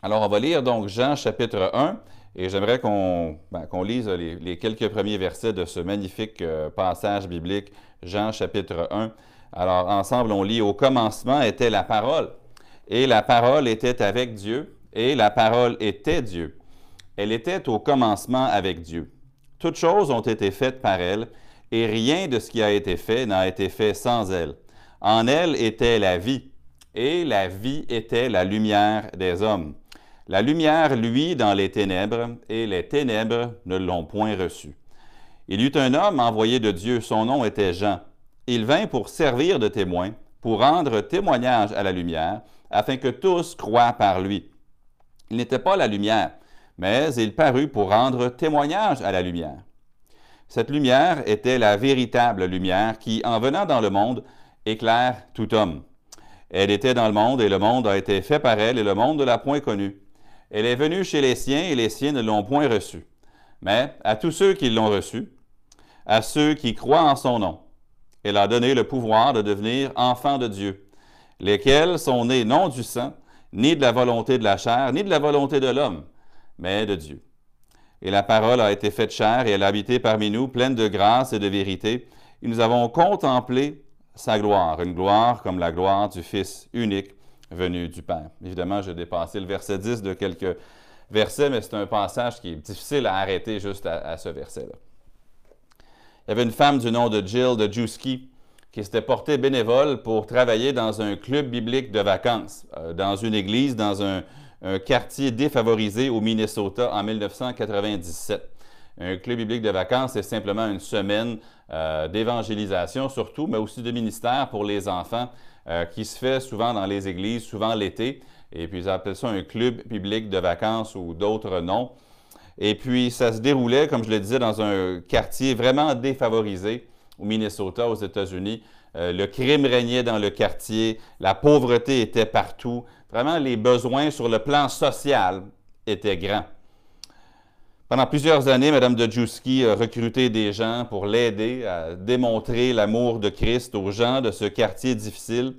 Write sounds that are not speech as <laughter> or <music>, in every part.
Alors, on va lire donc Jean chapitre 1 et j'aimerais qu'on ben, lise les, les, quelques premiers versets de ce magnifique euh, passage biblique, Jean chapitre 1. Alors, ensemble, on lit Au commencement était la parole, et la parole était avec Dieu, et la parole était Dieu. Elle était au commencement avec Dieu. Toutes choses ont été faites par elle, et rien de ce qui a été fait n'a été fait sans elle. En elle était la vie, et la vie était la lumière des hommes. La lumière luit dans les ténèbres, et les ténèbres ne l'ont point reçue. Il y eut un homme envoyé de Dieu, son nom était Jean. Il vint pour servir de témoin, pour rendre témoignage à la lumière, afin que tous croient par lui. Il n'était pas la lumière, mais il parut pour rendre témoignage à la lumière. Cette lumière était la véritable lumière qui, en venant dans le monde, éclaire tout homme. Elle était dans le monde et le monde a été fait par elle et le monde ne l'a point connue. Elle est venue chez les siens et les siens ne l'ont point reçue. Mais à tous ceux qui l'ont reçue, à ceux qui croient en son nom, elle a donné le pouvoir de devenir enfants de Dieu, lesquels sont nés non du sang, ni de la volonté de la chair, ni de la volonté de l'homme, mais de Dieu. Et la parole a été faite chair et elle a habité parmi nous, pleine de grâce et de vérité. Et nous avons contemplé sa gloire, une gloire comme la gloire du Fils unique venu du Père. Évidemment, j'ai dépassé le verset 10 de quelques versets, mais c'est un passage qui est difficile à arrêter juste à, ce verset-là. Il y avait une femme du nom de Jill de Juski qui s'était portée bénévole pour travailler dans un club biblique de vacances, euh, dans une église, dans un, quartier défavorisé au Minnesota en 1997. Un club biblique de vacances, c'est simplement une semaine euh, d'évangélisation surtout, mais aussi de ministère pour les enfants euh, qui se fait souvent dans les églises, souvent l'été. Et puis, ils appellent ça un club public de vacances ou d'autres noms. Et puis, ça se déroulait, comme je le disais, dans un quartier vraiment défavorisé au Minnesota, aux États-Unis. Euh, le crime régnait dans le quartier, la pauvreté était partout. Vraiment, les besoins sur le plan social étaient grands. Pendant plusieurs années, Mme de Djouski a recruté des gens pour l'aider à démontrer l'amour de Christ aux gens de ce quartier difficile.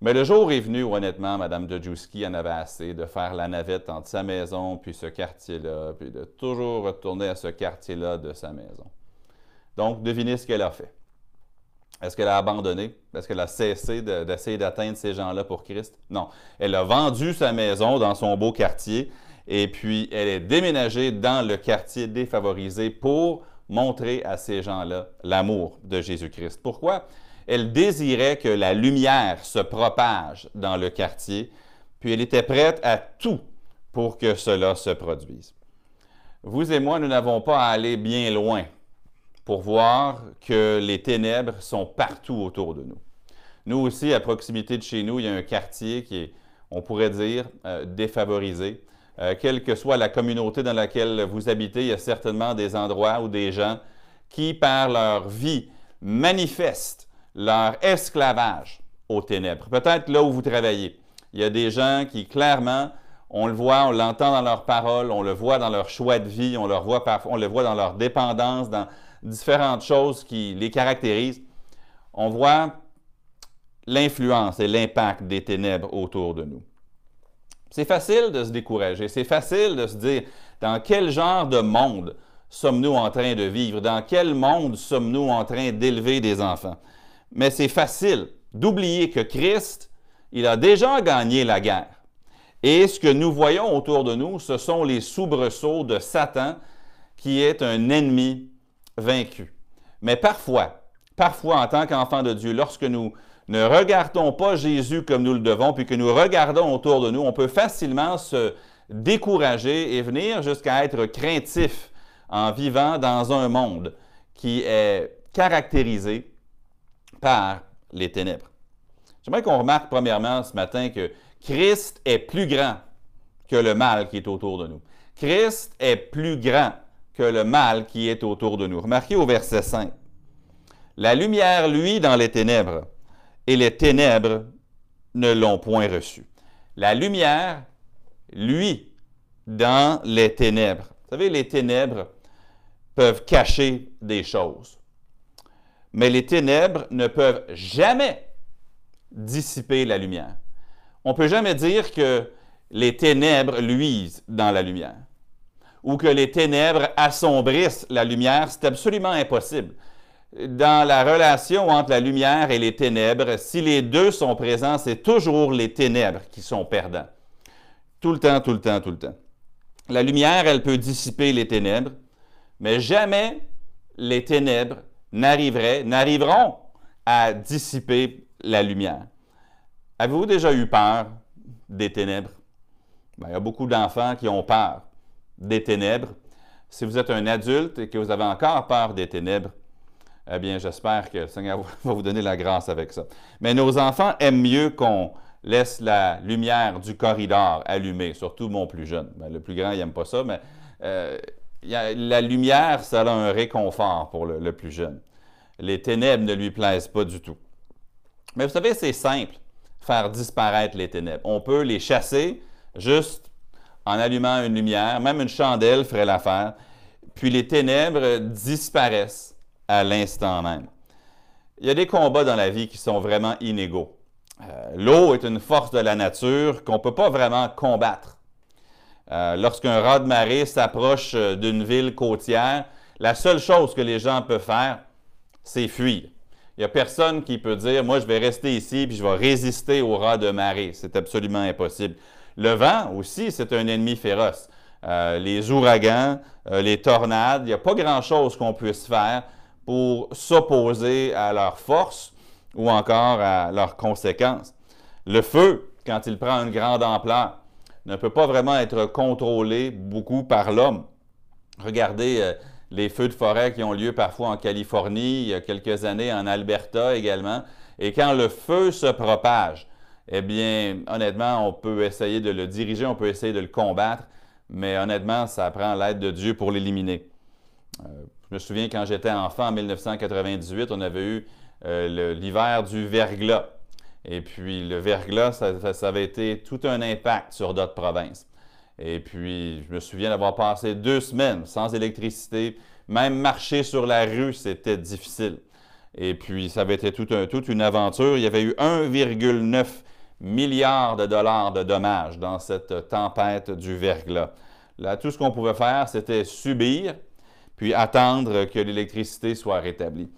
Mais le jour est venu où, honnêtement, Mme de Djouski en avait assez de faire la navette entre sa maison puis ce quartier-là, puis de toujours retourner à ce quartier-là de sa maison. Donc, devinez ce qu'elle a fait. Est-ce qu'elle a abandonné? Est-ce qu'elle a cessé d'essayer d'atteindre ces gens-là pour Christ? Non. Elle a vendu sa maison dans son beau quartier et puis, elle est déménagée dans le quartier défavorisé pour montrer à ces gens-là l'amour de Jésus-Christ. Pourquoi? Elle désirait que la lumière se propage dans le quartier, puis elle était prête à tout pour que cela se produise. Vous et moi, nous n'avons pas à aller bien loin pour voir que les ténèbres sont partout autour de nous. Nous aussi, à proximité de chez nous, il y a un quartier qui est, on pourrait dire, euh, défavorisé. Euh, quelle que soit la communauté dans laquelle vous habitez, il y a certainement des endroits ou des gens qui, par leur vie, manifestent leur esclavage aux ténèbres. Peut-être là où vous travaillez. Il y a des gens qui, clairement, on le voit, on l'entend dans leurs paroles, on le voit dans leur choix de vie, on, leur voit on le voit dans leur dépendance, dans différentes choses qui les caractérisent. On voit l'influence et l'impact des ténèbres autour de nous. C'est facile de se décourager, c'est facile de se dire dans quel genre de monde sommes-nous en train de vivre, dans quel monde sommes-nous en train d'élever des enfants? Mais c'est facile d'oublier que Christ, il a déjà gagné la guerre. Et ce que nous voyons autour de nous, ce sont les soubresauts de Satan, qui est un ennemi vaincu. Mais parfois, parfois en tant qu'enfant de Dieu, lorsque nous ne regardons pas Jésus comme nous le devons, puis que nous regardons autour de nous, on peut facilement se décourager et venir jusqu'à être craintif en vivant dans un monde qui est caractérisé par les ténèbres. J'aimerais qu'on remarque premièrement ce matin que Christ est plus grand que le mal qui est autour de nous. Christ est plus grand que le mal qui est autour de nous. Remarquez au verset 5. La lumière, lui, dans les ténèbres, et les ténèbres ne l'ont point reçu. La lumière, lui, dans les ténèbres. Vous savez, les ténèbres peuvent cacher des choses. Mais les ténèbres ne peuvent jamais dissiper la lumière. On ne peut jamais dire que les ténèbres luisent dans la lumière ou que les ténèbres assombrissent la lumière. C'est absolument impossible. Dans la relation entre la lumière et les ténèbres, si les deux sont présents, c'est toujours les ténèbres qui sont perdants. Tout le temps, tout le temps, tout le temps. La lumière, elle peut dissiper les ténèbres, mais jamais les ténèbres n'arriveraient, n'arriveront à dissiper la lumière. Avez-vous déjà eu peur des ténèbres? Ben, il y a beaucoup d'enfants qui ont peur des ténèbres. Si vous êtes un adulte et que vous avez encore peur des ténèbres, eh bien, j'espère que le Seigneur <laughs> va vous donner la grâce avec ça. Mais nos enfants aiment mieux qu'on laisse la lumière du corridor allumée, surtout mon plus jeune. Ben, le plus grand, il n'aime pas ça, mais euh, la lumière, ça a un réconfort pour le, plus jeune. Les ténèbres ne lui plaisent pas du tout. Mais vous savez, c'est simple, faire disparaître les ténèbres. On peut les chasser juste en allumant une lumière, même une chandelle ferait l'affaire, puis les ténèbres disparaissent à l'instant même. Il y a des combats dans la vie qui sont vraiment inégaux. Euh, l'eau est une force de la nature qu'on ne peut pas vraiment combattre. Euh, lorsqu'un raz de marée s'approche euh, d'une ville côtière, la seule chose que les gens peuvent faire, c'est fuir. Il n'y a personne qui peut dire, moi je vais rester ici puis je vais résister au raz de marée. C'est absolument impossible. Le vent aussi, c'est un ennemi féroce. les ouragans, les tornades, il n'y a pas grand-chose qu'on puisse faire pour s'opposer à leur force ou encore à leurs conséquences. Le feu, quand il prend une grande ampleur, ne peut pas vraiment être contrôlé beaucoup par l'homme. Regardez euh, les feux de forêt qui ont lieu parfois en Californie, il y a quelques années en Alberta également. Et quand le feu se propage, eh bien, honnêtement, on peut essayer de le diriger, on peut essayer de le combattre, mais honnêtement, ça prend l'aide de Dieu pour l'éliminer. Euh, je me souviens quand j'étais enfant en 1998, on avait eu euh, l'hiver du verglas. Et puis le verglas, ça, avait été tout un impact sur d'autres provinces. Et puis je me souviens d'avoir passé deux semaines sans électricité. Même marcher sur la rue, c'était difficile. Et puis ça avait été toute une aventure. Il y avait eu 1,9 milliard de dollars de dommages dans cette tempête du verglas. Là, tout ce qu'on pouvait faire, c'était subir, puis attendre que l'électricité soit rétablie.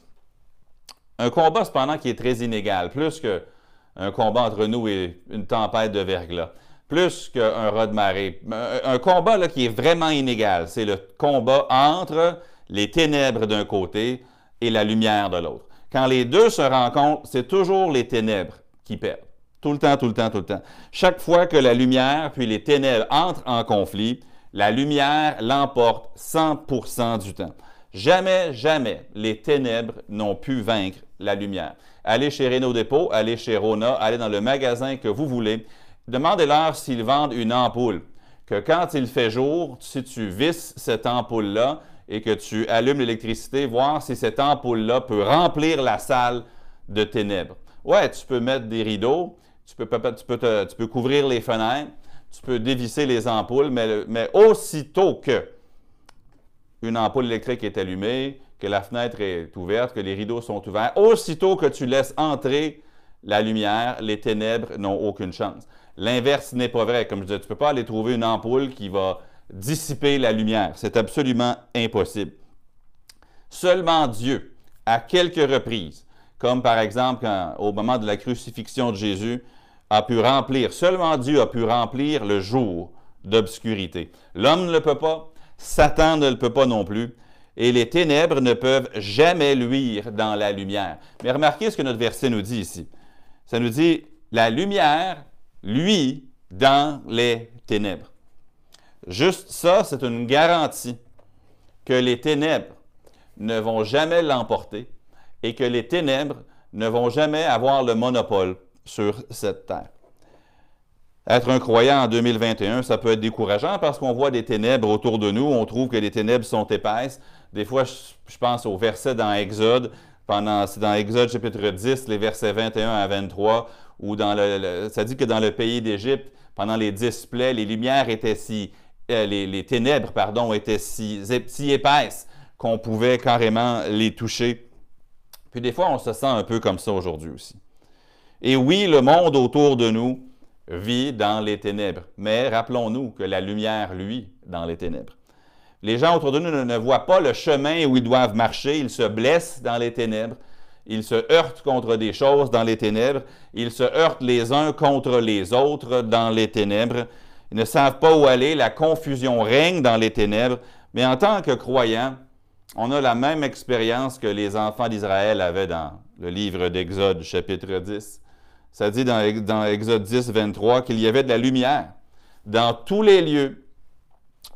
Un combat, cependant, qui est très inégal, plus qu'un combat entre nous et une tempête de verglas, plus qu'un raz de marée. Un, combat là, qui est vraiment inégal, c'est le combat entre les ténèbres d'un côté et la lumière de l'autre. Quand les deux se rencontrent, c'est toujours les ténèbres qui perdent. Tout le temps, tout le temps, tout le temps. Chaque fois que la lumière puis les ténèbres entrent en conflit, la lumière l'emporte 100% du temps. Jamais, jamais les ténèbres n'ont pu vaincre la lumière. Allez chez Renault Dépôt, allez chez Rona, allez dans le magasin que vous voulez. Demandez-leur s'ils vendent une ampoule. Que quand il fait jour, si tu visses cette ampoule-là et que tu allumes l'électricité, voir si cette ampoule-là peut remplir la salle de ténèbres. Ouais, tu peux mettre des rideaux, tu peux, tu peux, couvrir les fenêtres, tu peux dévisser les ampoules, mais, aussitôt que une ampoule électrique est allumée, que la fenêtre est ouverte, que les rideaux sont ouverts, aussitôt que tu laisses entrer la lumière, les ténèbres n'ont aucune chance. L'inverse n'est pas vrai. Comme je disais, tu ne peux pas aller trouver une ampoule qui va dissiper la lumière. C'est absolument impossible. Seulement Dieu, à quelques reprises, comme par exemple au moment de la crucifixion de Jésus, a pu remplir, seulement Dieu a pu remplir le jour d'obscurité. L'homme ne le peut pas, Satan ne le peut pas non plus et les ténèbres ne peuvent jamais luire dans la lumière. Mais remarquez ce que notre verset nous dit ici. Ça nous dit, la lumière luit dans les ténèbres. Juste ça, c'est une garantie que les ténèbres ne vont jamais l'emporter et que les ténèbres ne vont jamais avoir le monopole sur cette terre. Être un croyant en 2021, ça peut être décourageant parce qu'on voit des ténèbres autour de nous, on trouve que les ténèbres sont épaisses. Des fois, je pense au verset dans Exode, pendant, c'est dans Exode chapitre 10, les versets 21 à 23, où dans le, ça dit que dans le pays d'Égypte, pendant les dix plaies, les lumières étaient si, euh, les, ténèbres, pardon, étaient si, si épaisses qu'on pouvait carrément les toucher. Puis des fois, on se sent un peu comme ça aujourd'hui aussi. Et oui, le monde autour de nous vit dans les ténèbres. Mais rappelons-nous que la lumière, lui, dans les ténèbres. Les gens autour de nous ne, voient pas le chemin où ils doivent marcher, ils se blessent dans les ténèbres, ils se heurtent contre des choses dans les ténèbres, ils se heurtent les uns contre les autres dans les ténèbres, ils ne savent pas où aller, la confusion règne dans les ténèbres, mais en tant que croyants, on a la même expérience que les enfants d'Israël avaient dans le livre d'Exode, chapitre 10. Ça dit dans, Exode 10, 23 qu'il y avait de la lumière dans tous les lieux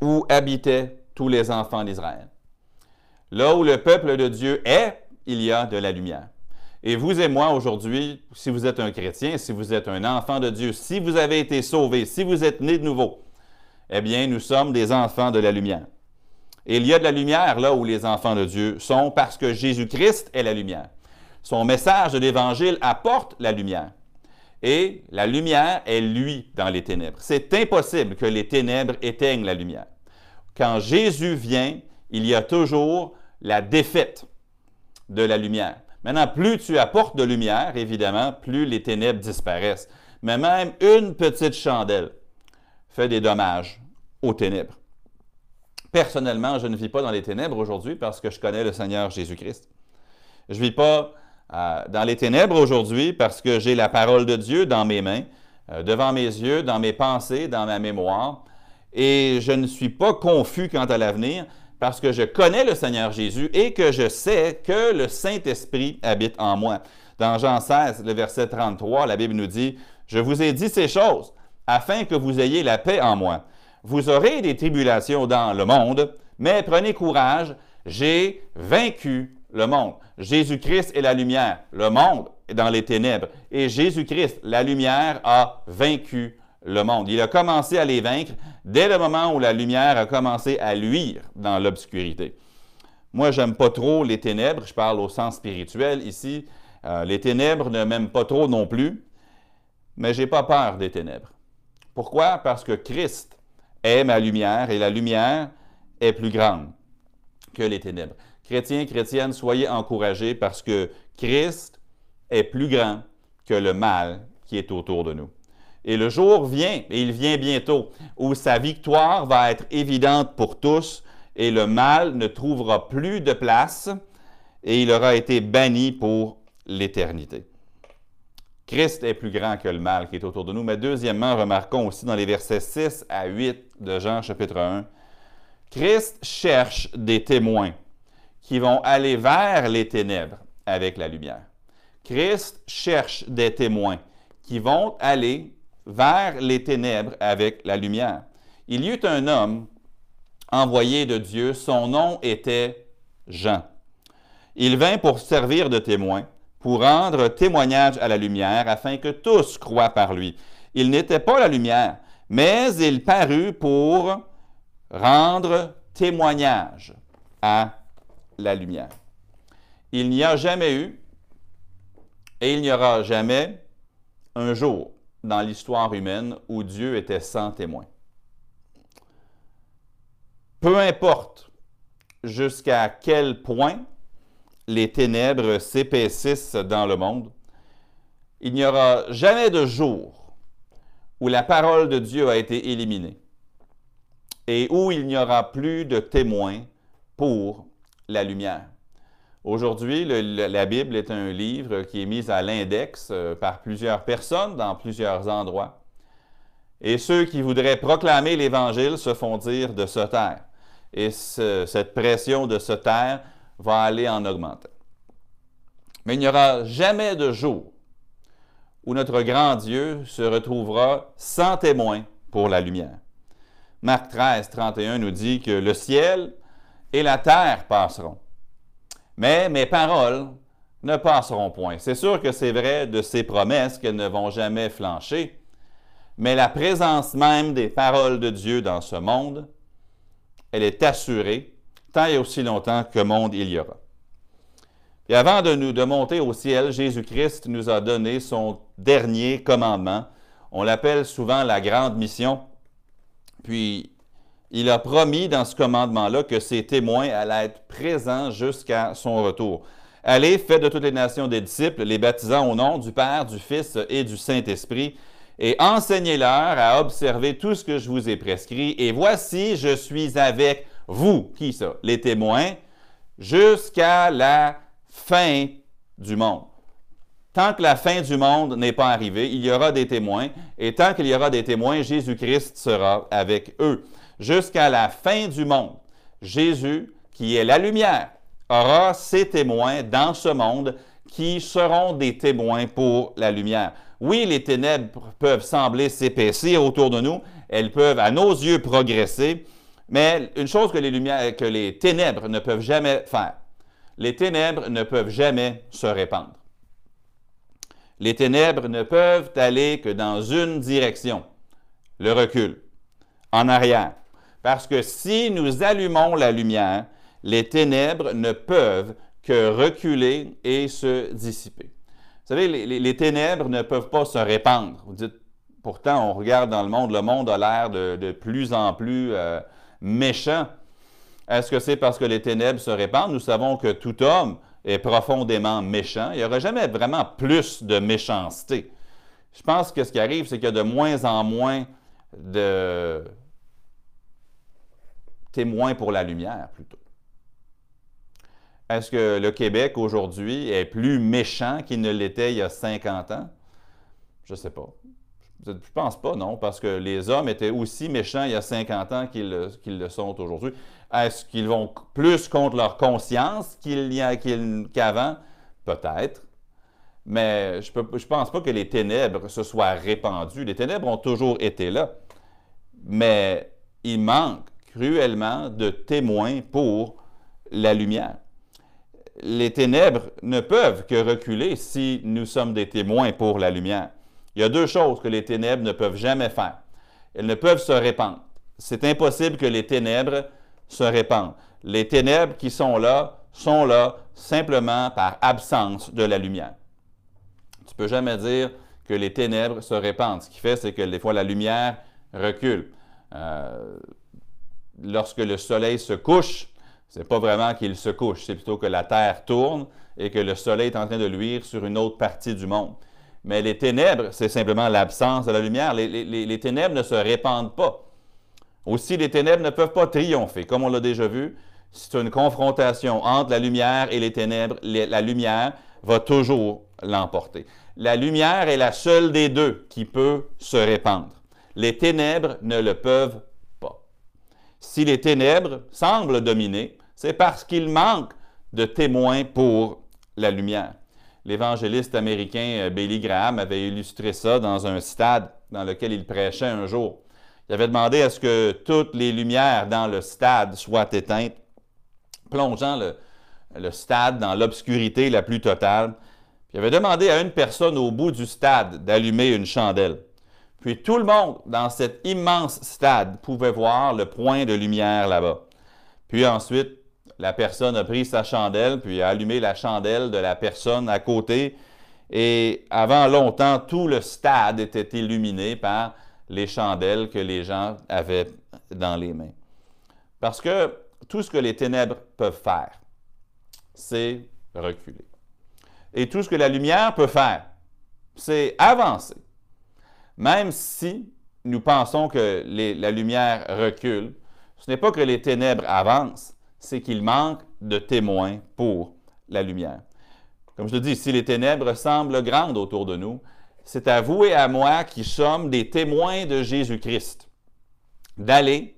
où habitaient tous les enfants d'Israël. Là où le peuple de Dieu est, il y a de la lumière. Et vous et moi aujourd'hui, si vous êtes un chrétien, si vous êtes un enfant de Dieu, si vous avez été sauvé, si vous êtes né de nouveau, eh bien, nous sommes des enfants de la lumière. Et il y a de la lumière là où les enfants de Dieu sont parce que Jésus-Christ est la lumière. Son message de l'Évangile apporte la lumière et la lumière est lui dans les ténèbres. C'est impossible que les ténèbres éteignent la lumière. Quand Jésus vient, il y a toujours la défaite de la lumière. Maintenant, plus tu apportes de lumière, évidemment, plus les ténèbres disparaissent. Mais même une petite chandelle fait des dommages aux ténèbres. Personnellement, je ne vis pas dans les ténèbres aujourd'hui parce que je connais le Seigneur Jésus-Christ. Je ne vis pas dans les ténèbres aujourd'hui parce que j'ai la parole de Dieu dans mes mains, euh, devant mes yeux, dans mes pensées, dans ma mémoire. Et je ne suis pas confus quant à l'avenir parce que je connais le Seigneur Jésus et que je sais que le Saint-Esprit habite en moi. Dans Jean 16, le verset 33, la Bible nous dit, Je vous ai dit ces choses afin que vous ayez la paix en moi. Vous aurez des tribulations dans le monde, mais prenez courage, j'ai vaincu le monde. Jésus-Christ est la lumière. Le monde est dans les ténèbres. Et Jésus-Christ, la lumière, a vaincu le monde. Il a commencé à les vaincre dès le moment où la lumière a commencé à luire dans l'obscurité. Moi, j'aime pas trop les ténèbres. Je parle au sens spirituel ici. Euh, les ténèbres ne m'aiment pas trop non plus. Mais j'ai pas peur des ténèbres. Pourquoi? Parce que Christ est ma lumière et la lumière est plus grande que les ténèbres. Chrétiens, chrétiennes, soyez encouragés parce que Christ est plus grand que le mal qui est autour de nous. Et le jour vient, et il vient bientôt, où sa victoire va être évidente pour tous et le mal ne trouvera plus de place et il aura été banni pour l'éternité. Christ est plus grand que le mal qui est autour de nous. Mais deuxièmement, remarquons aussi dans les versets 6 à 8 de Jean chapitre 1, Christ cherche des témoins qui vont aller vers les ténèbres avec la lumière. Christ cherche des témoins qui vont aller vers les ténèbres avec la lumière. Il y eut un homme envoyé de Dieu, son nom était Jean. Il vint pour servir de témoin, pour rendre témoignage à la lumière, afin que tous croient par lui. Il n'était pas la lumière, mais il parut pour rendre témoignage à la lumière. Il n'y a jamais eu et il n'y aura jamais un jour dans l'histoire humaine où Dieu était sans témoin. Peu importe jusqu'à quel point les ténèbres s'épaississent dans le monde, il n'y aura jamais de jour où la parole de Dieu a été éliminée et où il n'y aura plus de témoins pour la lumière. Aujourd'hui, la Bible est un livre qui est mis à l'index euh, par plusieurs personnes dans plusieurs endroits. Et ceux qui voudraient proclamer l'Évangile se font dire de se taire. Et cette pression de se taire va aller en augmentant. Mais il n'y aura jamais de jour où notre grand Dieu se retrouvera sans témoin pour la lumière. Marc 13, 31 nous dit que le ciel et la terre passeront. Mais mes paroles ne passeront point. C'est sûr que c'est vrai de ces promesses qu'elles ne vont jamais flancher, mais la présence même des paroles de Dieu dans ce monde, elle est assurée tant et aussi longtemps que monde il y aura. Et avant de nous de monter au ciel, Jésus-Christ nous a donné son dernier commandement. On l'appelle souvent la grande mission. Puis il a promis dans ce commandement-là que ses témoins allaient être présents jusqu'à son retour. Allez, faites de toutes les nations des disciples, les baptisant au nom du Père, du Fils et du Saint-Esprit, et enseignez-leur à observer tout ce que je vous ai prescrit. Et voici, je suis avec vous, qui ça? Les témoins, jusqu'à la fin du monde. Tant que la fin du monde n'est pas arrivée, il y aura des témoins, et tant qu'il y aura des témoins, Jésus-Christ sera avec eux jusqu'à la fin du monde. Jésus, qui est la lumière, aura ses témoins dans ce monde qui seront des témoins pour la lumière. Oui, les ténèbres peuvent sembler s'épaissir autour de nous, elles peuvent à nos yeux progresser, mais une chose que les, lumières, que les ténèbres ne peuvent jamais faire, les ténèbres ne peuvent jamais se répandre. Les ténèbres ne peuvent aller que dans une direction, le recul, en arrière. Parce que si nous allumons la lumière, les ténèbres ne peuvent que reculer et se dissiper. Vous savez, les, ténèbres ne peuvent pas se répandre. Vous dites, pourtant, on regarde dans le monde, le monde a l'air de, plus en plus euh, méchant. Est-ce que c'est parce que les ténèbres se répandent? Nous savons que tout homme est profondément méchant. Il n'y aura jamais vraiment plus de méchanceté. Je pense que ce qui arrive, c'est qu'il y a de moins en moins de, témoin pour la lumière plutôt. Est-ce que le Québec aujourd'hui est plus méchant qu'il ne l'était il y a 50 ans? Je ne sais pas. Je ne pense pas, non, parce que les hommes étaient aussi méchants il y a 50 ans qu'ils le, sont aujourd'hui. Est-ce qu'ils vont plus contre leur conscience qu'avant? Peut-être. Mais je ne pense pas que les ténèbres se soient répandues. Les ténèbres ont toujours été là. Mais il manque cruellement de témoins pour la lumière. Les ténèbres ne peuvent que reculer si nous sommes des témoins pour la lumière. Il y a deux choses que les ténèbres ne peuvent jamais faire. Elles ne peuvent se répandre. C'est impossible que les ténèbres se répandent. Les ténèbres qui sont là sont là simplement par absence de la lumière. Tu ne peux jamais dire que les ténèbres se répandent. Ce qui fait, c'est que des fois la lumière recule. Euh, lorsque le soleil se couche, c'est pas vraiment qu'il se couche, c'est plutôt que la terre tourne et que le soleil est en train de luire sur une autre partie du monde. Mais les ténèbres, c'est simplement l'absence de la lumière. Les, ténèbres ne se répandent pas. Aussi, les ténèbres ne peuvent pas triompher. Comme on l'a déjà vu, c'est une confrontation entre la lumière et les ténèbres. la lumière va toujours l'emporter. La lumière est la seule des deux qui peut se répandre. Les ténèbres ne le peuvent si les ténèbres semblent dominer, c'est parce qu'il manque de témoins pour la lumière. L'évangéliste américain euh, Billy Graham avait illustré ça dans un stade dans lequel il prêchait un jour. Il avait demandé à ce que toutes les lumières dans le stade soient éteintes, plongeant le, le stade dans l'obscurité la plus totale. il avait demandé à une personne au bout du stade d'allumer une chandelle. Puis tout le monde dans cet immense stade pouvait voir le point de lumière là-bas. Puis ensuite, la personne a pris sa chandelle, puis a allumé la chandelle de la personne à côté. Et avant longtemps, tout le stade était illuminé par les chandelles que les gens avaient dans les mains. Parce que tout ce que les ténèbres peuvent faire, c'est reculer. Et tout ce que la lumière peut faire, c'est avancer. Même si nous pensons que la lumière recule, ce n'est pas que les ténèbres avancent, c'est qu'il manque de témoins pour la lumière. Comme je le dis, si les ténèbres semblent grandes autour de nous, c'est à vous et à moi qui sommes des témoins de Jésus-Christ, d'aller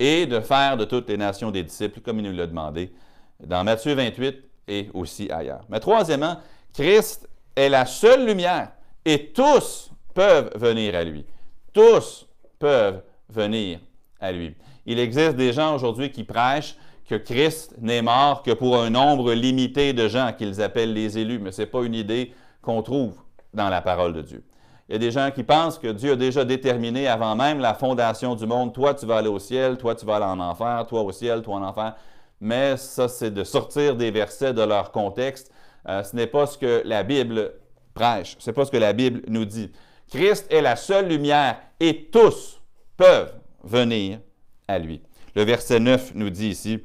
et de faire de toutes les nations des disciples, comme il nous l'a demandé dans Matthieu 28 et aussi ailleurs. Mais troisièmement, Christ est la seule lumière et tous peuvent venir à lui. Tous peuvent venir à lui. Il existe des gens aujourd'hui qui prêchent que Christ n'est mort que pour un nombre limité de gens qu'ils appellent les élus, mais ce n'est pas une idée qu'on trouve dans la parole de Dieu. Il y a des gens qui pensent que Dieu a déjà déterminé avant même la fondation du monde, toi tu vas aller au ciel, toi tu vas aller en enfer, toi au ciel, toi en enfer. Mais ça, c'est de sortir des versets de leur contexte. Euh, ce n'est pas ce que la Bible prêche, ce n'est pas ce que la Bible nous dit. Christ est la seule lumière et tous peuvent venir à lui. Le verset 9 nous dit ici,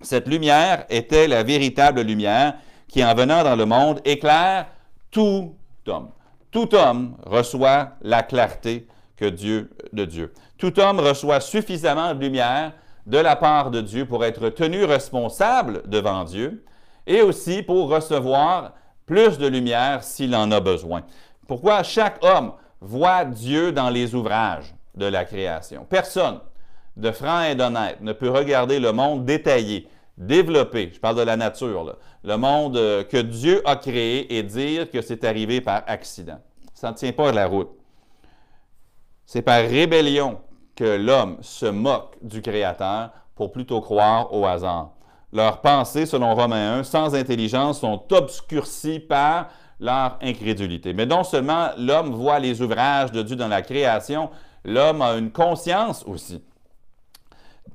Cette lumière était la véritable lumière qui, en venant dans le monde, éclaire tout homme. Tout homme reçoit la clarté que Dieu de Dieu. Tout homme reçoit suffisamment de lumière de la part de Dieu pour être tenu responsable devant Dieu et aussi pour recevoir plus de lumière s'il en a besoin. Pourquoi chaque homme voit Dieu dans les ouvrages de la création? Personne de franc et d'honnête ne peut regarder le monde détaillé, développé, je parle de la nature, le monde euh, que Dieu a créé et dire que c'est arrivé par accident. Ça ne tient pas la route. C'est par rébellion que l'homme se moque du Créateur pour plutôt croire au hasard. Leurs pensées, selon Romains 1, sans intelligence, sont obscurcies par leur incrédulité. Mais non seulement l'homme voit les ouvrages de Dieu dans la création, l'homme a une conscience aussi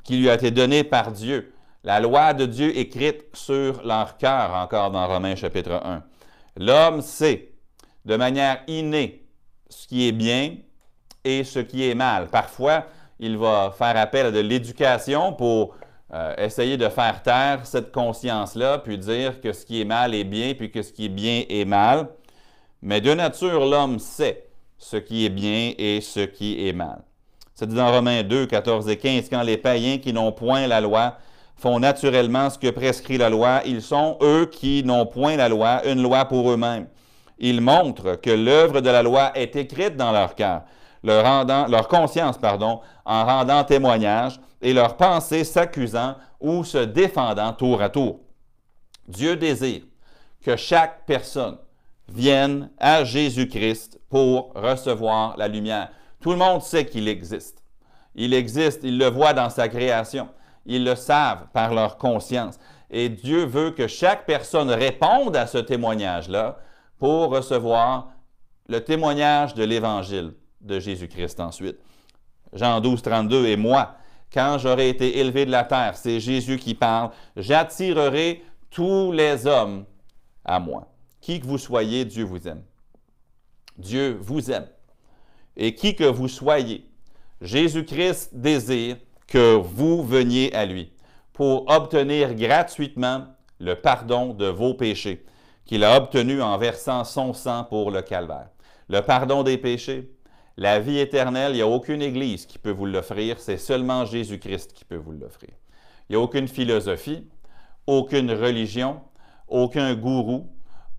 qui lui a été donnée par Dieu. La loi de Dieu écrite sur leur cœur, encore dans Romains chapitre 1. L'homme sait de manière innée ce qui est bien et ce qui est mal. Parfois, il va faire appel à de l'éducation pour euh, essayer de faire taire cette conscience-là, puis dire que ce qui est mal est bien, puis que ce qui est bien est mal. Mais de nature, l'homme sait ce qui est bien et ce qui est mal. C'est dit dans Romains 2, 14 et 15, quand les païens qui n'ont point la loi font naturellement ce que prescrit la loi, ils sont, eux qui n'ont point la loi, une loi pour eux-mêmes. Ils montrent que l'œuvre de la loi est écrite dans leur cœur, leur, conscience, pardon, en rendant témoignage et leur pensée s'accusant ou se défendant tour à tour. Dieu désire que chaque personne vienne à Jésus-Christ pour recevoir la lumière. Tout le monde sait qu'il existe. Il existe, il le voit dans sa création. Ils le savent par leur conscience. Et Dieu veut que chaque personne réponde à ce témoignage-là pour recevoir le témoignage de l'Évangile de Jésus-Christ ensuite. Jean 12, 32, et moi, quand j'aurai été élevé de la terre, c'est Jésus qui parle, j'attirerai tous les hommes à moi. Qui que vous soyez, Dieu vous aime. Dieu vous aime. Et qui que vous soyez, Jésus-Christ désire que vous veniez à lui pour obtenir gratuitement le pardon de vos péchés qu'il a obtenu en versant son sang pour le calvaire. Le pardon des péchés, la vie éternelle, il n'y a aucune Église qui peut vous l'offrir, c'est seulement Jésus-Christ qui peut vous l'offrir. Il n'y a aucune philosophie, aucune religion, aucun gourou,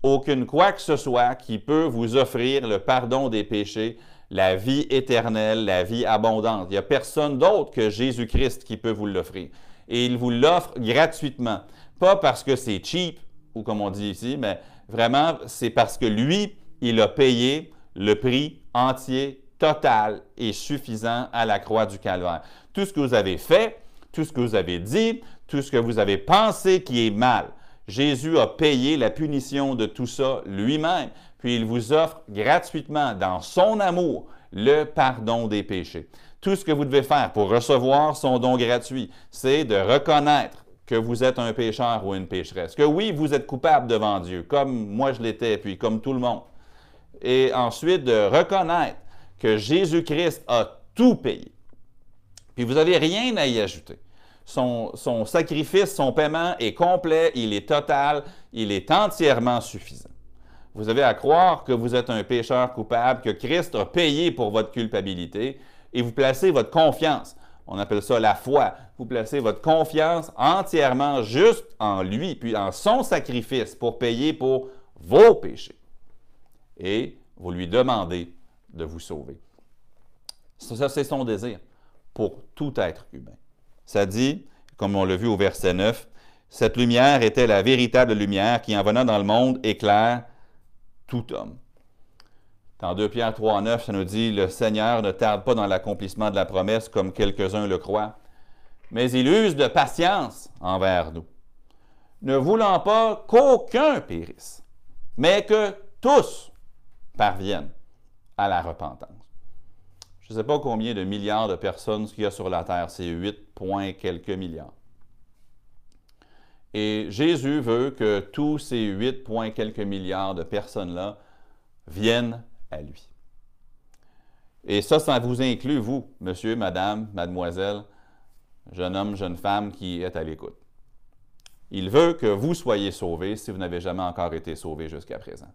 aucune quoi que ce soit qui peut vous offrir le pardon des péchés, la vie éternelle, la vie abondante. Il n'y a personne d'autre que Jésus-Christ qui peut vous l'offrir. Et il vous l'offre gratuitement. Pas parce que c'est cheap, ou comme on dit ici, mais vraiment, c'est parce que lui, il a payé le prix entier total et suffisant à la croix du calvaire. Tout ce que vous avez fait, tout ce que vous avez dit, tout ce que vous avez pensé qui est mal, Jésus a payé la punition de tout ça lui-même, puis il vous offre gratuitement, dans son amour, le pardon des péchés. Tout ce que vous devez faire pour recevoir son don gratuit, c'est de reconnaître que vous êtes un pécheur ou une pécheresse, que oui, vous êtes coupable devant Dieu, comme moi je l'étais, puis comme tout le monde. Et ensuite de reconnaître que Jésus-Christ a tout payé. Puis vous n'avez rien à y ajouter. Son, sacrifice, son paiement est complet, il est total, il est entièrement suffisant. Vous avez à croire que vous êtes un pécheur coupable, que Christ a payé pour votre culpabilité, et vous placez votre confiance, on appelle ça la foi, vous placez votre confiance entièrement juste en lui, puis en son sacrifice pour payer pour vos péchés. Et vous lui demandez de vous sauver. Ça, c'est son désir pour tout être humain. Ça dit, comme on l'a vu au verset 9, cette lumière était la véritable lumière qui, en venant dans le monde, éclaire tout homme. Dans 2 Pierre 3, 9, ça nous dit Le Seigneur ne tarde pas dans l'accomplissement de la promesse, comme quelques-uns le croient, mais il use de patience envers nous, ne voulant pas qu'aucun périsse, mais que tous parviennent à la repentance. Je ne sais pas combien de milliards de personnes qu'il y a sur la terre, c'est 8 points quelques milliards. Et Jésus veut que tous ces 8 points quelques milliards de personnes-là viennent à lui. Et ça, ça vous inclut, vous, monsieur, madame, mademoiselle, jeune homme, jeune femme qui est à l'écoute. Il veut que vous soyez sauvés si vous n'avez jamais encore été sauvés jusqu'à présent.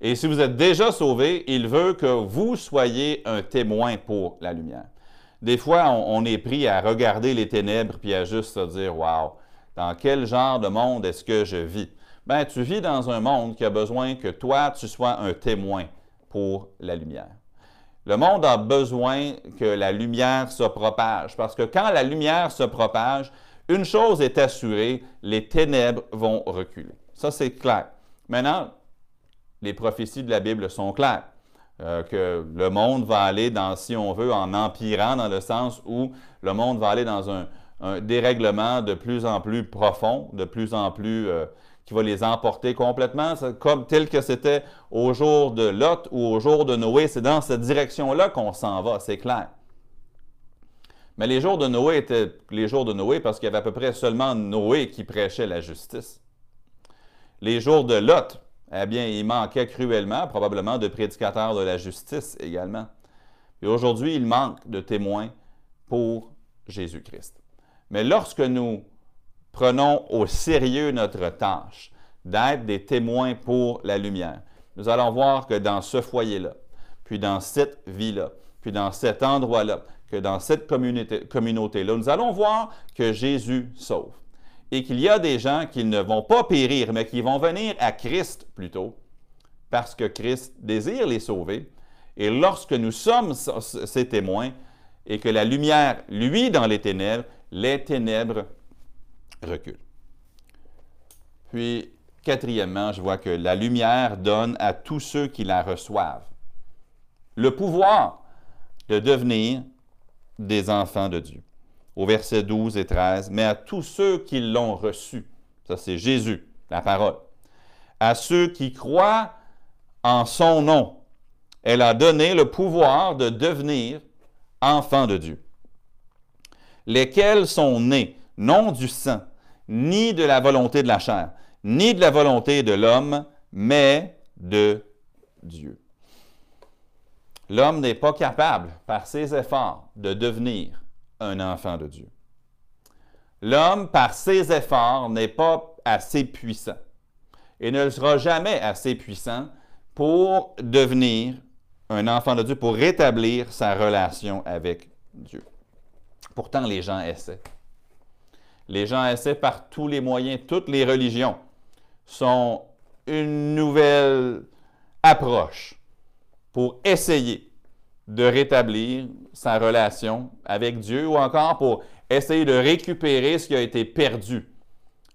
Et si vous êtes déjà sauvés, il veut que vous soyez un témoin pour la lumière. Des fois, on, est pris à regarder les ténèbres puis à juste se dire Waouh, dans quel genre de monde est-ce que je vis? Ben, tu vis dans un monde qui a besoin que toi, tu sois un témoin pour la lumière. Le monde a besoin que la lumière se propage, parce que quand la lumière se propage, une chose est assurée, les ténèbres vont reculer. Ça, c'est clair. Maintenant, les prophéties de la Bible sont claires. Euh, que le monde va aller dans, si on veut, en empirant, dans le sens où le monde va aller dans un, dérèglement de plus en plus profond, de plus en plus euh, qui va les emporter complètement, comme tel que c'était au jour de Lot ou au jour de Noé. C'est dans cette direction-là qu'on s'en va, c'est clair. Mais les jours de Noé étaient les jours de Noé parce qu'il y avait à peu près seulement Noé qui prêchait la justice. Les jours de Lot, eh bien, il manquait cruellement, probablement, de prédicateurs de la justice également. Et aujourd'hui, il manque de témoins pour Jésus-Christ. Mais lorsque nous prenons au sérieux notre tâche d'être des témoins pour la lumière. Nous allons voir que dans ce foyer-là, puis dans cette vie-là, puis dans cet endroit-là, que dans cette communauté-là, nous allons voir que Jésus sauve. Et qu'il y a des gens qui ne vont pas périr, mais qui vont venir à Christ plutôt, parce que Christ désire les sauver. Et lorsque nous sommes ces témoins, et que la lumière, lui, dans les ténèbres, les ténèbres recule. Puis, quatrièmement, je vois que la lumière donne à tous ceux qui la reçoivent le pouvoir de devenir des enfants de Dieu. Au verset 12 et 13, mais à tous ceux qui l'ont reçu, ça c'est Jésus, la parole, à ceux qui croient en son nom, elle a donné le pouvoir de devenir enfants de Dieu, lesquels sont nés non du sang, ni de la volonté de la chair, ni de la volonté de l'homme, mais de Dieu. L'homme n'est pas capable, par ses efforts, de devenir un enfant de Dieu. L'homme, par ses efforts, n'est pas assez puissant et ne sera jamais assez puissant pour devenir un enfant de Dieu, pour rétablir sa relation avec Dieu. Pourtant, les gens essaient. Les gens essaient par tous les moyens, toutes les religions sont une nouvelle approche pour essayer de rétablir sa relation avec Dieu ou encore pour essayer de récupérer ce qui a été perdu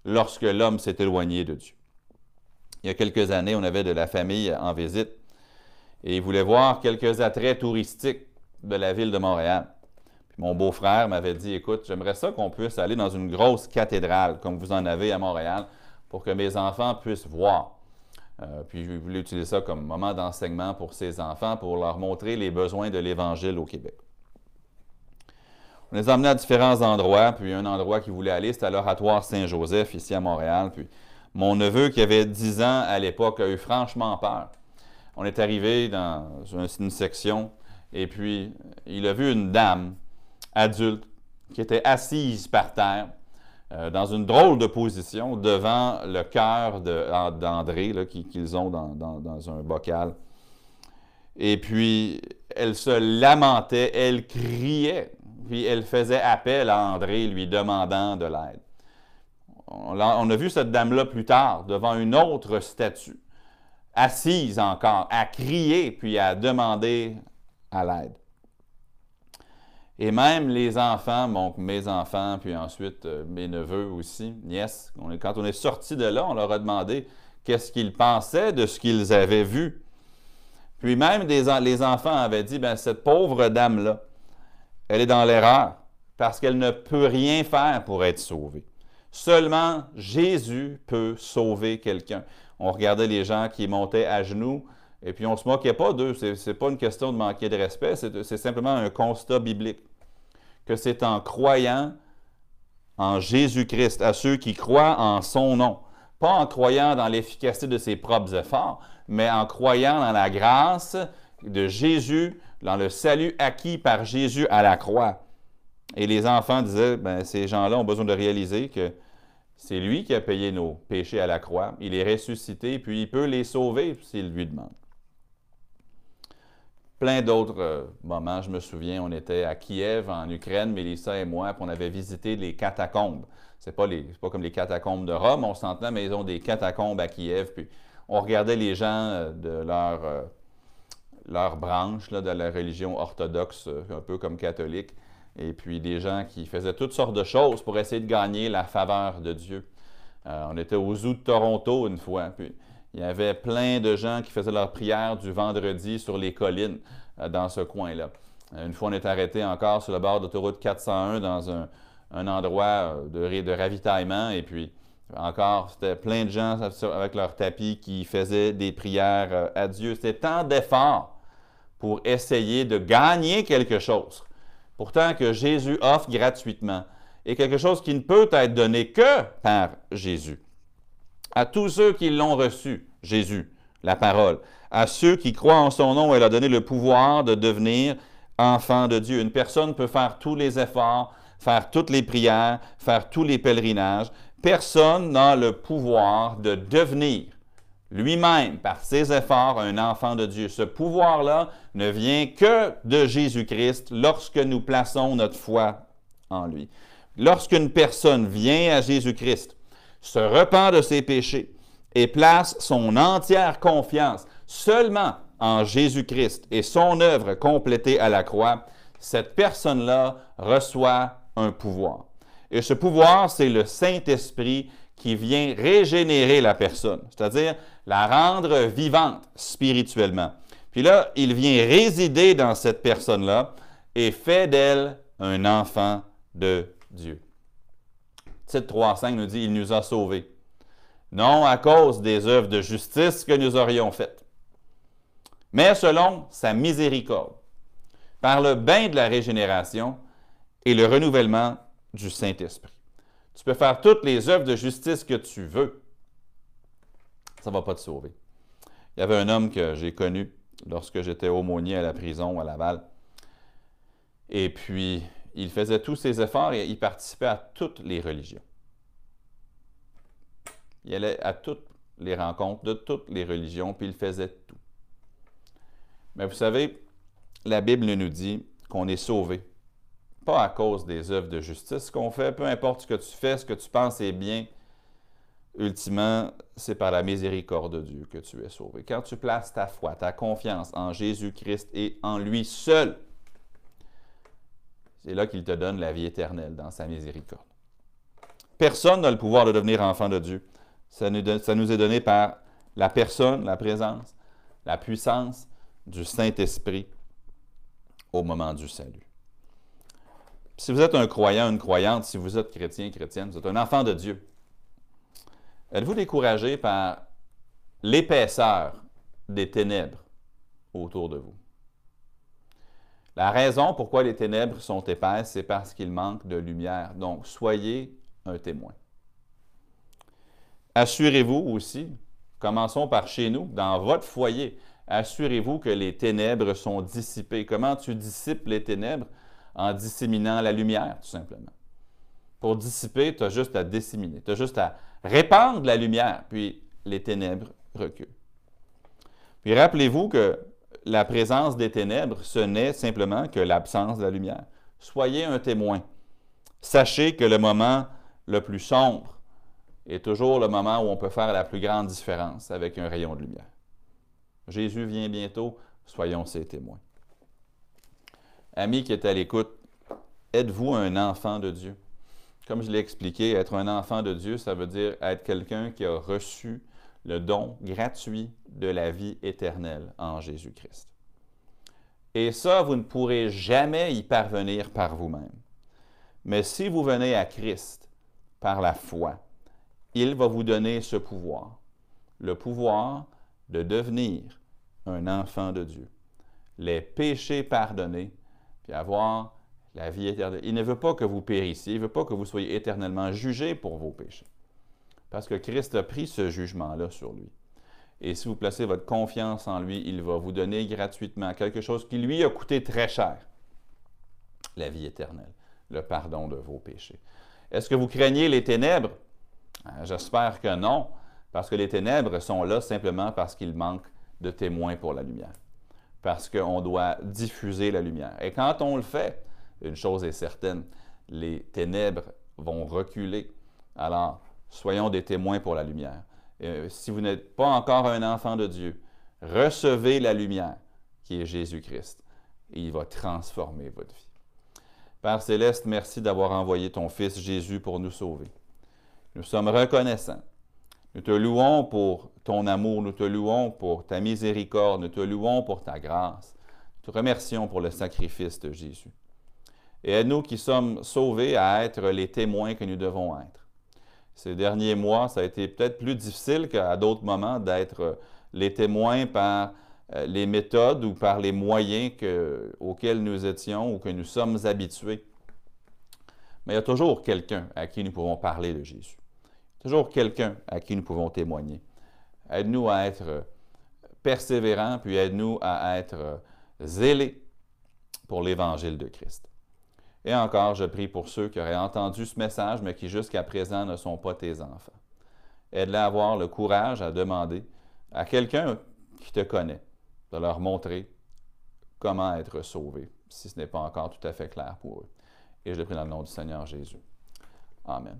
lorsque l'homme s'est éloigné de Dieu. Il y a quelques années, on avait de la famille en visite et ils voulaient voir quelques attraits touristiques de la ville de Montréal mon beau-frère m'avait dit, écoute, j'aimerais ça qu'on puisse aller dans une grosse cathédrale, comme vous en avez à Montréal, pour que mes enfants puissent voir. Euh, puis je voulais utiliser ça comme moment d'enseignement pour ces enfants, pour leur montrer les besoins de l'Évangile au Québec. On les a à différents endroits, puis un endroit qu'ils voulaient aller, c'était à l'Oratoire Saint-Joseph, ici à Montréal. Puis mon neveu, qui avait 10 ans à l'époque, a eu franchement peur. On est arrivé dans une section, et puis il a vu une dame adulte qui était assise par terre euh, dans une drôle de position devant le cœur d'André qu'ils ont dans, un bocal. Et puis, elle se lamentait, elle criait, puis elle faisait appel à André lui demandant de l'aide. On, on a vu cette dame-là plus tard devant une autre statue, assise encore, à crier puis à demander à l'aide. Et même les enfants, donc mes enfants, puis ensuite euh, mes neveux aussi, nièces, quand on est sorti de là, on leur a demandé qu'est-ce qu'ils pensaient de ce qu'ils avaient vu. Puis même les enfants avaient dit, ben cette pauvre dame-là, elle est dans l'erreur parce qu'elle ne peut rien faire pour être sauvée. Seulement Jésus peut sauver quelqu'un. On regardait les gens qui montaient à genoux Et puis on ne se moquait pas d'eux. Ce n'est pas une question de manquer de respect, c'est simplement un constat biblique. Que c'est en croyant en Jésus-Christ, à ceux qui croient en son nom. Pas en croyant dans l'efficacité de ses propres efforts, mais en croyant dans la grâce de Jésus, dans le salut acquis par Jésus à la croix. Et les enfants disaient, ben, ces gens-là ont besoin de réaliser que c'est lui qui a payé nos péchés à la croix. Il est ressuscité, puis il peut les sauver s'il lui demande. Plein d'autres euh, moments, je me souviens, on était à Kiev, en Ukraine, Mélissa et moi, puis on avait visité les catacombes. Ce n'est pas, pas, comme les catacombes de Rome, on s'entend, mais ils ont des catacombes à Kiev. Puis on regardait les gens euh, de leur, euh, branche, de la religion orthodoxe, un peu comme catholique et puis des gens qui faisaient toutes sortes de choses pour essayer de gagner la faveur de Dieu. On était au zoo de Toronto une fois, puis il y avait plein de gens qui faisaient leur prière du vendredi sur les collines euh, dans ce coin-là. Euh, une fois, on est arrêté encore sur le bord d'autoroute 401 dans un, endroit de, de, ravitaillement, et puis encore, c'était plein de gens avec leur tapis qui faisaient des prières à Dieu. C'était tant d'efforts pour essayer de gagner quelque chose pourtant que Jésus offre gratuitement, et quelque chose qui ne peut être donné que par Jésus. À tous ceux qui l'ont reçu, Jésus, la parole, à ceux qui croient en son nom, elle a donné le pouvoir de devenir enfant de Dieu. Une personne peut faire tous les efforts, faire toutes les prières, faire tous les pèlerinages. Personne n'a le pouvoir de devenir lui-même, par ses efforts, un enfant de Dieu. Ce pouvoir-là ne vient que de Jésus-Christ lorsque nous plaçons notre foi en lui. Lorsqu'une personne vient à Jésus-Christ, se repent de ses péchés et place son entière confiance seulement en Jésus-Christ et son œuvre complétée à la croix, cette personne-là reçoit un pouvoir. Et ce pouvoir, c'est le Saint-Esprit qui vient régénérer la personne, c'est-à-dire la rendre vivante spirituellement. Puis là, il vient résider dans cette personne-là et fait d'elle un enfant de Dieu. Titre 3.5 nous dit, il nous a sauvés. Non à cause des œuvres de justice que nous aurions faites, mais selon sa miséricorde, par le bain de la régénération et le renouvellement du Saint-Esprit. Tu peux faire toutes les œuvres de justice que tu veux. Ça ne va pas te sauver. Il y avait un homme que j'ai connu lorsque j'étais aumônier à la prison à Laval. Et puis, il faisait tous ses efforts et il participait à toutes les religions. Il allait à toutes les rencontres de toutes les religions, puis il faisait tout. Mais vous savez, la Bible nous dit qu'on est sauvé pas à cause des œuvres de justice qu'on fait, peu importe ce que tu fais, ce que tu penses est bien, ultimement, c'est par la miséricorde de Dieu que tu es sauvé. Quand tu places ta foi, ta confiance en Jésus-Christ et en lui seul, c'est là qu'il te donne la vie éternelle dans sa miséricorde. Personne n'a le pouvoir de devenir enfant de Dieu. Ça nous, est donné par la personne, la présence, la puissance du Saint-Esprit au moment du salut. Si vous êtes un croyant, une croyante, si vous êtes chrétien, chrétienne, vous êtes un enfant de Dieu, êtes-vous découragé par l'épaisseur des ténèbres autour de vous? La raison pourquoi les ténèbres sont épaisses, c'est parce qu'il manque de lumière. Donc, soyez un témoin. Assurez-vous aussi, commençons par chez nous, dans votre foyer, assurez-vous que les ténèbres sont dissipées. Comment tu dissipes les ténèbres? en disséminant la lumière, tout simplement. Pour dissiper, tu as juste à disséminer, tu as juste à répandre la lumière, puis les ténèbres reculent. Puis rappelez-vous que la présence des ténèbres, ce n'est simplement que l'absence de la lumière. Soyez un témoin. Sachez que le moment le plus sombre est toujours le moment où on peut faire la plus grande différence avec un rayon de lumière. Jésus vient bientôt, soyons ses témoins. Amis qui est à l'écoute, êtes-vous un enfant de Dieu? Comme je l'ai expliqué, être un enfant de Dieu, ça veut dire être quelqu'un qui a reçu le don gratuit de la vie éternelle en Jésus-Christ. Et ça, vous ne pourrez jamais y parvenir par vous-même. Mais si vous venez à Christ par la foi, il va vous donner ce pouvoir, le pouvoir de devenir un enfant de Dieu, les péchés pardonnés, puis avoir la vie éternelle. Il ne veut pas que vous périssiez, il ne veut pas que vous soyez éternellement jugés pour vos péchés. Parce que Christ a pris ce jugement-là sur lui. Et si vous placez votre confiance en lui, il va vous donner gratuitement quelque chose qui lui a coûté très cher, la vie éternelle, le pardon de vos péchés. Est-ce que vous craignez les ténèbres? Euh, j'espère que non, parce que les ténèbres sont là simplement parce qu'il manque de témoins pour la lumière, parce qu'on doit diffuser la lumière. Et quand on le fait, une chose est certaine, les ténèbres vont reculer. Alors, soyons des témoins pour la lumière. Et si vous n'êtes pas encore un enfant de Dieu, recevez la lumière qui est Jésus-Christ. Il va transformer votre vie. Père céleste, merci d'avoir envoyé ton Fils Jésus pour nous sauver. Nous sommes reconnaissants. Nous te louons pour ton amour, nous te louons pour ta miséricorde, nous te louons pour ta grâce. Nous te remercions pour le sacrifice de Jésus. Et aide-nous qui sommes sauvés à être les témoins que nous devons être. Ces derniers mois, ça a été peut-être plus difficile qu'à d'autres moments d'être les témoins par euh, les méthodes ou par les moyens auxquels nous étions ou que nous sommes habitués. Mais il y a toujours quelqu'un à qui nous pouvons parler de Jésus. Toujours quelqu'un à qui nous pouvons témoigner. Aide-nous à être persévérants, puis aide-nous à être zélés pour l'Évangile de Christ. Et encore, je prie pour ceux qui auraient entendu ce message, mais qui jusqu'à présent ne sont pas tes enfants. Aide-les à avoir le courage à demander à quelqu'un qui te connaît de leur montrer comment être sauvé, si ce n'est pas encore tout à fait clair pour eux. Et je le prie dans le nom du Seigneur Jésus. Amen.